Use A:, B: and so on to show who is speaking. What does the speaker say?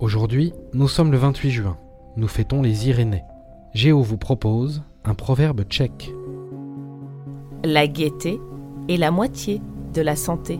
A: Aujourd'hui, nous sommes le 28 juin. Nous fêtons les Irénées. Géo vous propose un proverbe tchèque.
B: La gaieté est la moitié de la santé.